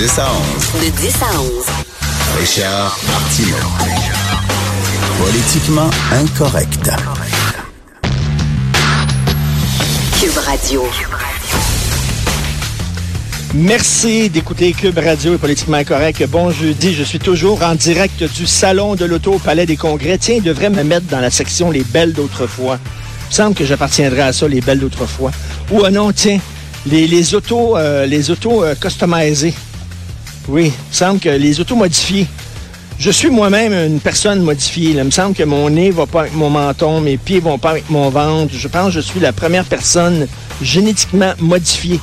10 à 11. De 10 à 11. Richard Martineau. Politiquement incorrect. Cube Radio. Merci d'écouter Cube Radio et Politiquement Correct. Bon jeudi, je suis toujours en direct du Salon de l'Auto au Palais des Congrès. Tiens, il devrait me mettre dans la section Les Belles d'autrefois. Il me semble que j'appartiendrai à ça, Les Belles d'autrefois. Ou euh, non, tiens, les, les autos, euh, les autos euh, customisées. Oui, il me semble que les autos modifiées. Je suis moi-même une personne modifiée. Il me semble que mon nez va pas avec mon menton, mes pieds vont pas avec mon ventre. Je pense que je suis la première personne génétiquement modifiée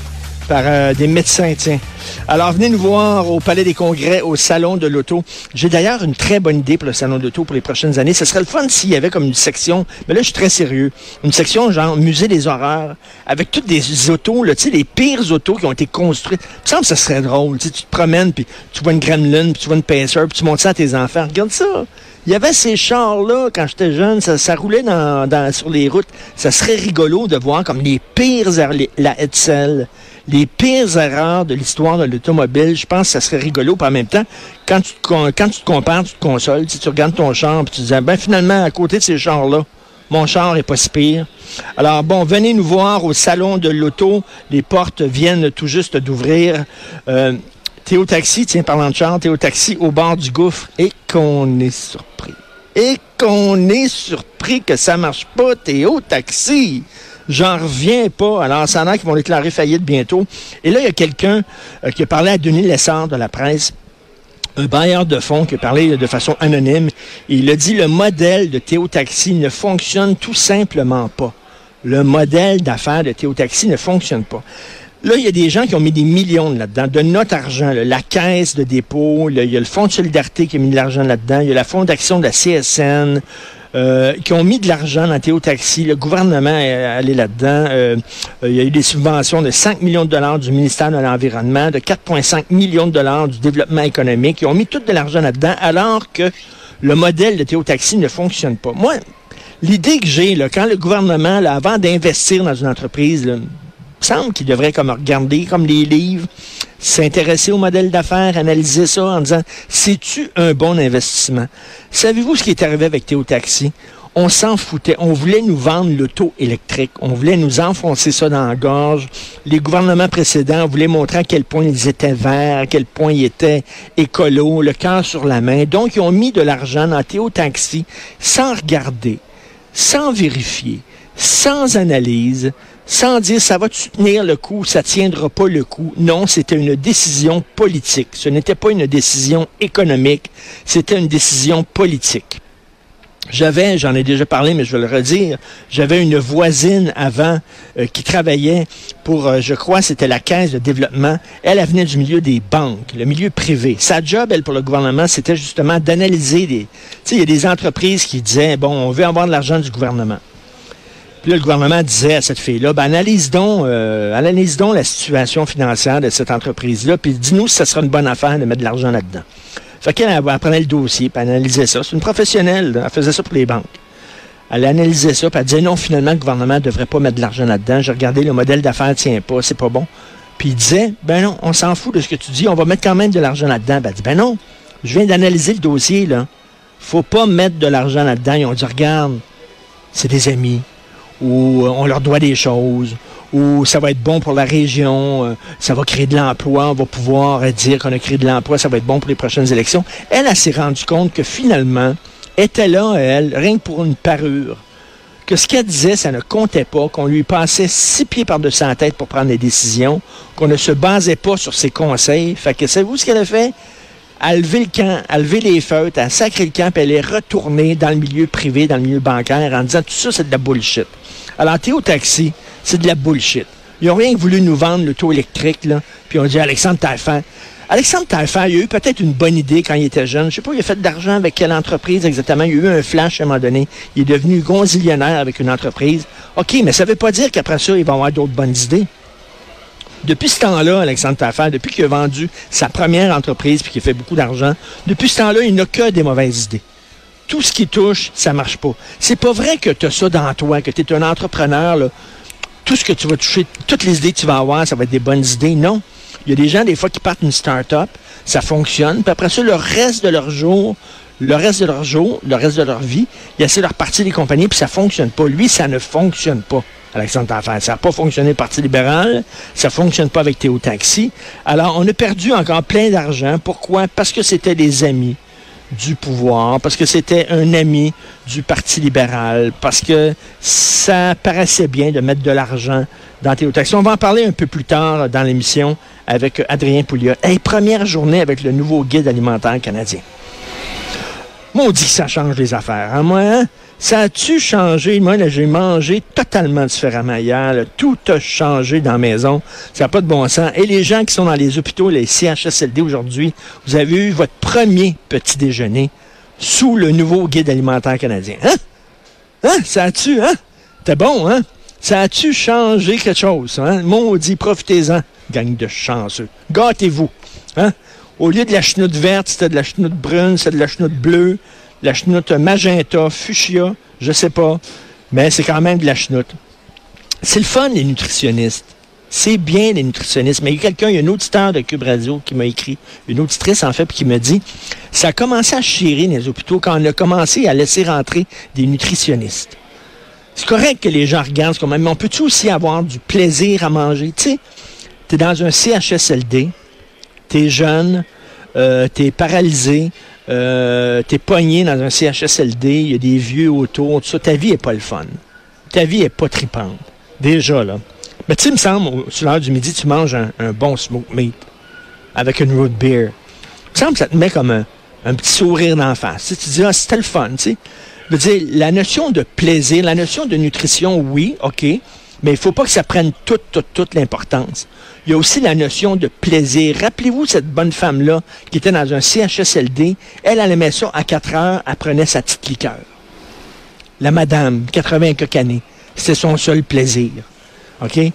par euh, des médecins, tiens. Alors, venez nous voir au Palais des Congrès, au Salon de l'Auto. J'ai d'ailleurs une très bonne idée pour le Salon de l'Auto pour les prochaines années. Ce serait le fun s'il y avait comme une section, mais là, je suis très sérieux, une section genre Musée des horreurs, avec toutes des autos, là, tu sais, les pires autos qui ont été construites. Il me que ce serait drôle. Tu sais, tu te promènes, puis tu vois une Gremlin, puis tu vois une Pacer, puis tu montes ça à tes enfants. Regarde ça. Il y avait ces chars-là, quand j'étais jeune, ça, ça roulait dans, dans- sur les routes. Ça serait rigolo de voir comme les pires, les- la Hetzel, les pires erreurs de l'histoire de l'automobile. Je pense que ça serait rigolo. Puis en même temps, quand tu te, tu te compares, tu te consoles. Si tu regardes ton char, puis tu te dis, ben finalement, à côté de ces chars-là, mon char est pas si pire. Alors bon, venez nous voir au salon de l'auto. Les portes viennent tout juste d'ouvrir. Euh, Théo Taxi, tiens, parlant de char, Théo Taxi au bord du gouffre. Et qu'on est surpris. Et qu'on est surpris que ça marche pas, Théo Taxi. J'en reviens pas. Alors, ça en a qui vont déclarer faillite bientôt. Et là, il y a quelqu'un euh, qui a parlé à Denis Lessard de la presse un bailleur de fonds qui a parlé de façon anonyme. Il a dit le modèle de Théo Taxi ne fonctionne tout simplement pas. Le modèle d'affaires de Théo Taxi ne fonctionne pas. Là, il y a des gens qui ont mis des millions là-dedans, de notre argent, là, la caisse de dépôt, il y a le Fonds de solidarité qui a mis de l'argent là-dedans, il y a la fondation de la CSN, euh, qui ont mis de l'argent dans Théo Taxi. Le gouvernement est allé là-dedans. Euh, euh, il y a eu des subventions de 5 millions de dollars du ministère de l'Environnement, de 4,5 millions de dollars du développement économique. Ils ont mis tout de l'argent là-dedans, alors que le modèle de Théo Taxi ne fonctionne pas. Moi, l'idée que j'ai, quand le gouvernement, là, avant d'investir dans une entreprise, là, semble qu'il devrait comme regarder comme les livres, s'intéresser au modèle d'affaires, analyser ça en disant c'est-tu un bon investissement? Savez-vous ce qui est arrivé avec Théo Taxi? On s'en foutait. On voulait nous vendre l'auto électrique. On voulait nous enfoncer ça dans la gorge. Les gouvernements précédents voulaient montrer à quel point ils étaient verts, à quel point ils étaient écolos, le cœur sur la main. Donc, ils ont mis de l'argent dans Théo Taxi sans regarder, sans vérifier, sans analyse, sans dire ça va tenir le coup, ça tiendra pas le coup. Non, c'était une décision politique. Ce n'était pas une décision économique, c'était une décision politique. J'avais, j'en ai déjà parlé, mais je vais le redire, j'avais une voisine avant euh, qui travaillait pour, euh, je crois, c'était la caisse de développement. Elle, elle venait du milieu des banques, le milieu privé. Sa job, elle, pour le gouvernement, c'était justement d'analyser des... Tu sais, il y a des entreprises qui disaient, bon, on veut avoir de l'argent du gouvernement. Là, le gouvernement disait à cette fille-là, ben, analyse donc, euh, analyse donc la situation financière de cette entreprise-là, puis dis-nous si ça sera une bonne affaire de mettre de l'argent là-dedans. Fait qu'elle elle, prenait le dossier, puis elle analysait ça. C'est une professionnelle, elle faisait ça pour les banques. Elle analysait ça, puis elle disait non, finalement, le gouvernement ne devrait pas mettre de l'argent là-dedans. J'ai regardé, le modèle d'affaires tient pas, c'est pas bon. Puis il disait, ben non, on s'en fout de ce que tu dis, on va mettre quand même de l'argent là-dedans. Ben, elle dit, ben non, je viens d'analyser le dossier, là. Faut pas mettre de l'argent là-dedans. Ils ont dit, regarde, c'est des amis, ou euh, on leur doit des choses, ou ça va être bon pour la région, euh, ça va créer de l'emploi, on va pouvoir euh, dire qu'on a créé de l'emploi, ça va être bon pour les prochaines élections. Elle, elle s'est rendue compte que finalement, était là, elle, rien que pour une parure, que ce qu'elle disait, ça ne comptait pas, qu'on lui passait six pieds par-dessus la tête pour prendre des décisions, qu'on ne se basait pas sur ses conseils. Fait que savez-vous ce qu'elle a fait? A levé le camp, a levé les feutres, a sacré le camp, puis elle est retournée dans le milieu privé, dans le milieu bancaire, en disant tout ça, c'est de la bullshit. Alors, Théo Taxi, c'est de la bullshit. Ils n'ont rien voulu nous vendre le taux électrique, là. Puis on dit Alexandre Taillefer. Alexandre Taillefer, il a eu peut-être une bonne idée quand il était jeune. Je sais pas, il a fait de l'argent avec quelle entreprise exactement. Il a eu un flash à un moment donné. Il est devenu gonzillionnaire avec une entreprise. OK, mais ça veut pas dire qu'après ça, il va avoir d'autres bonnes idées. Depuis ce temps-là, Alexandre Taillefer, depuis qu'il a vendu sa première entreprise puis qu'il fait beaucoup d'argent, depuis ce temps-là, il n'a que des mauvaises idées tout ce qui touche, ça marche pas. C'est pas vrai que tu as ça dans toi, que tu es un entrepreneur. Tout ce que tu vas toucher, toutes les idées que tu vas avoir, ça va être des bonnes idées. Non. Il y a des gens, des fois, qui partent une start-up, ça fonctionne, puis après ça, le reste de leur jour, le reste de leur jour, le reste de leur vie, ils essaient de repartir des compagnies, puis ça fonctionne pas. Lui, ça ne fonctionne pas. Ça n'a pas fonctionné le Parti libéral, ça ne fonctionne pas avec Théo Taxi. Alors, on a perdu encore plein d'argent. Pourquoi? Parce que c'était des amis du pouvoir, parce que c'était un ami du Parti libéral, parce que ça paraissait bien de mettre de l'argent dans Théo Taxi. On va en parler un peu plus tard dans l'émission avec Adrien Pouliot. Hey, première journée avec le nouveau guide alimentaire canadien. Maudit ça change les affaires. Hein, moi, hein? Ça a-tu changé? Moi, là, j'ai mangé totalement différemment hier. Tout a changé dans la maison. Ça n'a pas de bon sens. Et les gens qui sont dans les hôpitaux, les CHSLD aujourd'hui, vous avez eu votre premier petit déjeuner sous le nouveau guide alimentaire canadien. Hein? Hein? Ça a-tu, hein? T'es bon, hein? Ça a-tu changé quelque chose? Hein? Maudit, profitez-en, gang de chanceux. Gâtez-vous. Hein? Au lieu de la chenoute verte, c'était de la chenoute brune, c'était de la chenoute bleue la chenoute magenta, fuchsia, je sais pas, mais c'est quand même de la chenoute. C'est le fun, les nutritionnistes. C'est bien, les nutritionnistes. Mais il y a quelqu'un, il y a un auditeur de Cube Radio qui m'a écrit, une auditrice en fait, qui me dit, ça a commencé à chirer les hôpitaux quand on a commencé à laisser rentrer des nutritionnistes. C'est correct que les gens regardent comme même, mais on peut-tu aussi avoir du plaisir à manger? Tu sais, t'es dans un CHSLD, t'es jeune, euh, t'es paralysé, euh, t'es pogné dans un CHSLD, il y a des vieux autour, tout ça. Ta vie est pas le fun. Ta vie est pas tripante. Déjà, là. Mais tu sais, il me semble, sur l'heure du midi, tu manges un, bon smoke meat avec une root beer. Il me semble que ça te met comme un, petit sourire d'en face. Tu, dis, ah, c'était le fun, tu sais. Je veux dire, la notion de plaisir, la notion de nutrition, oui, OK, mais il faut pas que ça prenne toute, toute, toute l'importance il y a aussi la notion de plaisir. Rappelez-vous cette bonne femme-là qui était dans un CHSLD. Elle, elle aimait ça à 4 heures, elle prenait sa petite liqueur. La madame, 80 années, c'était son seul plaisir. OK? Elle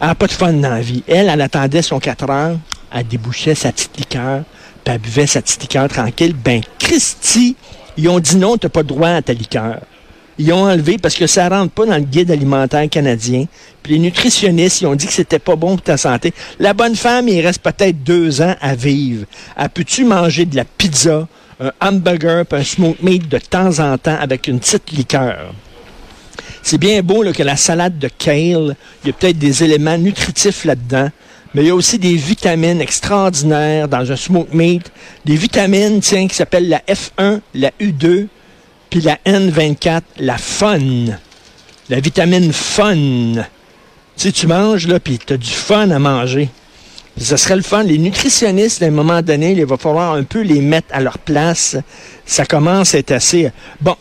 n'a pas de fun dans la vie. Elle, elle attendait son 4 heures, elle débouchait sa petite liqueur, puis elle buvait sa petite liqueur tranquille. Ben, Christy, ils ont dit non, tu n'as pas droit à ta liqueur. Ils ont enlevé parce que ça rentre pas dans le guide alimentaire canadien. Puis les nutritionnistes, ils ont dit que c'était pas bon pour ta santé. La bonne femme, il reste peut-être deux ans à vivre. Elle peut-tu manger de la pizza, un hamburger, puis un smoke meat de temps en temps avec une petite liqueur? C'est bien beau que la salade de kale, il y a peut-être des éléments nutritifs là-dedans, mais il y a aussi des vitamines extraordinaires dans un smoke meat. Des vitamines, tiens, qui s'appellent la F1, la U2, puis la N24, la fun. La vitamine fun. Tu sais, tu manges, là, puis tu as du fun à manger. Ce serait le fun. Les nutritionnistes, à un moment donné, il va falloir un peu les mettre à leur place. Ça commence à être assez... Bon,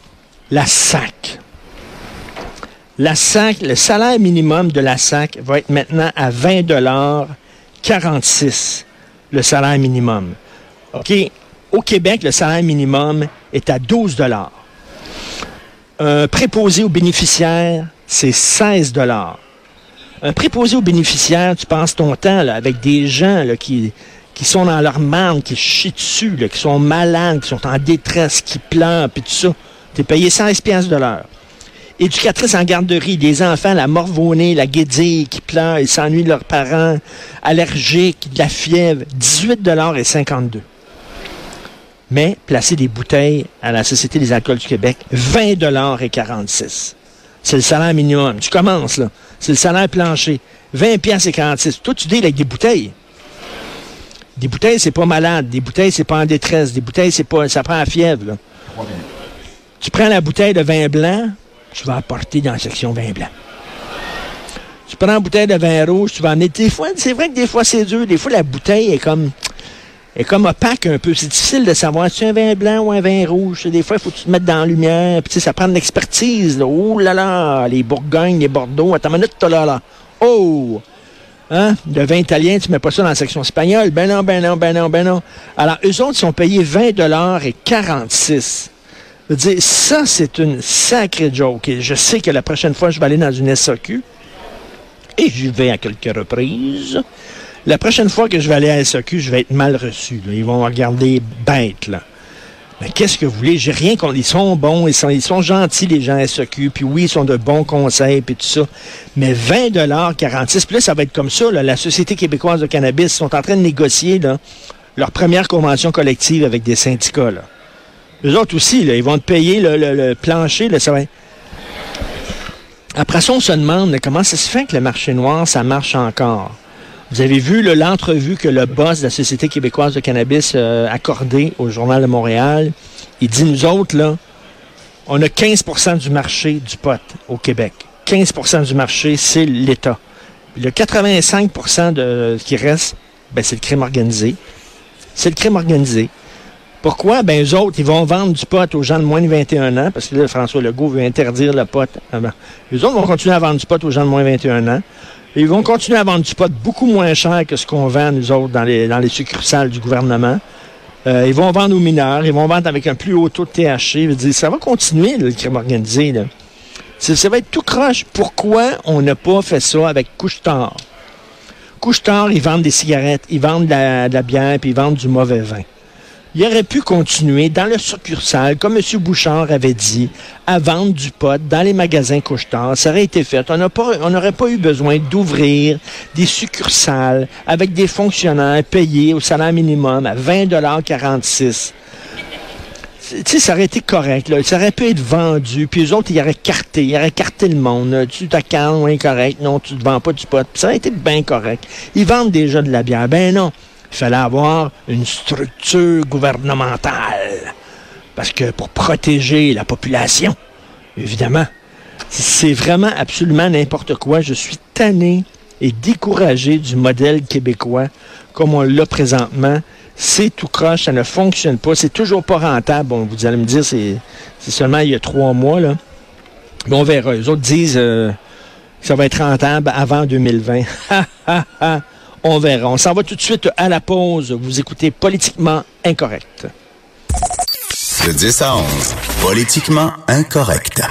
la SAC. La SAC, le salaire minimum de la SAC va être maintenant à 20 dollars 46, le salaire minimum. OK? Au Québec, le salaire minimum est à 12 dollars. Un préposé aux bénéficiaires, c'est 16 dollars. Un préposé aux bénéficiaires, tu passes ton temps avec des gens qui, qui sont dans leur marne, qui chient dessus, qui sont malades, qui sont en détresse, qui pleurent, puis tout ça. Tu es payé 16 pièces de l'heure. Éducatrice en garderie, des enfants, la morvonnée, la guédille, qui pleurent, ils s'ennuient de leurs parents, allergiques, de la fièvre, 18 dollars et 52 mais placer des bouteilles à la Société des alcools du Québec, 20 dollars et 46. C'est le salaire minimum. Tu commences, là. C'est le salaire plancher. 20 pièces et 46. Toi, tu dis avec des bouteilles. Des bouteilles, c'est pas malade. Des bouteilles, c'est pas en détresse. Des bouteilles, c'est pas, ça prend la fièvre. Tu prends la bouteille de vin blanc, tu vas apporter dans la section vin blanc. Tu prends la bouteille de vin rouge, tu vas amener. Des fois, c'est vrai que des fois, c'est dur. Des fois, la bouteille est comme est comme opaque un peu. C'est difficile de savoir si c'est un vin blanc ou un vin rouge? Des fois, il faut que tu te mettes dans la lumière. Puis, ça prend de l'expertise. Oh là là, les Bourgognes, les Bordeaux. Attends une minute, là, là. Oh! Hein? Le vin italien, tu mets pas ça dans la section espagnole. Ben non, ben non, ben non, ben non. Alors, eux autres, sont payés 20 dollars et 46. Je veux dire, ça, c'est une sacrée joke. Je sais que la prochaine fois, je vais aller dans une SAQ. Et j'y vais à quelques reprises. La prochaine fois que je vais aller à SAQ, je vais être mal reçu. Ils vont regarder bête. Mais qu'est-ce que vous voulez? J'ai rien contre. Ils sont bons, ils sont, ils sont gentils, les gens SEQ, puis oui, ils sont de bons conseils, puis tout ça. Mais 20 46, puis là, ça va être comme ça. La Société québécoise de cannabis sont en train de négocier leur première convention collective avec des syndicats. Là. Eux autres aussi, ils vont te payer le, le, le plancher. Après ça, on se demande comment ça se fait que le marché noir, ça marche encore? Vous avez vu l'entrevue que le boss de la Société québécoise de cannabis a accordé au Journal de Montréal? Il dit, nous autres, là, on a 15% du marché du pot au Québec. 15% du marché, c'est l'État. Le 85% de ce qui reste, ben, c'est le crime organisé. C'est le crime organisé. Pourquoi? Ben, eux autres, ils vont vendre du pot aux gens de moins de 21 ans, parce que là, François Legault veut interdire le pot. Eux autres vont continuer à vendre du pot aux gens de moins de 21 ans. Ils vont continuer à vendre du pot beaucoup moins cher que ce qu'on vend, nous autres, dans les, dans les succursales du gouvernement. Euh, ils vont vendre aux mineurs, ils vont vendre avec un plus haut taux de THC. Je dire, ça va continuer, le crime organisé. Ça, va être tout croche. Pourquoi on n'a pas fait ça avec Couche-Tard? Couche-Tard, ils vendent des cigarettes, ils vendent de la bière, puis ils vendent du mauvais vin il aurait pu continuer dans le succursale, comme M. Bouchard avait dit, à vendre du pot dans les magasins couche-tard. Ça aurait été fait. On n'aurait pas eu besoin d'ouvrir des succursales avec des fonctionnaires payés au salaire minimum à 20,46 tu sais, ça aurait été correct. Là. Ça aurait pu être vendu. Puis les autres, ils auraient carté. Ils auraient carté le monde. Tu t'accannes, oui, correct. Non, tu ne vends pas du pot. ça aurait été bien correct. Ils vendent déjà de la bière. Ben non il fallait avoir une structure gouvernementale. Parce que pour protéger la population, évidemment, c'est vraiment absolument n'importe quoi. Je suis tanné et découragé du modèle québécois comme on l'a présentement. C'est tout croche, ça ne fonctionne pas, c'est toujours pas rentable. Bon, vous allez me dire, c'est seulement il y a trois mois, là. Bon, on verra. Les autres disent euh, que ça va être rentable avant 2020. On verra. On s'en va tout de suite à la pause. Vous écoutez Politiquement Incorrect. De 10 à 11, Politiquement Incorrect.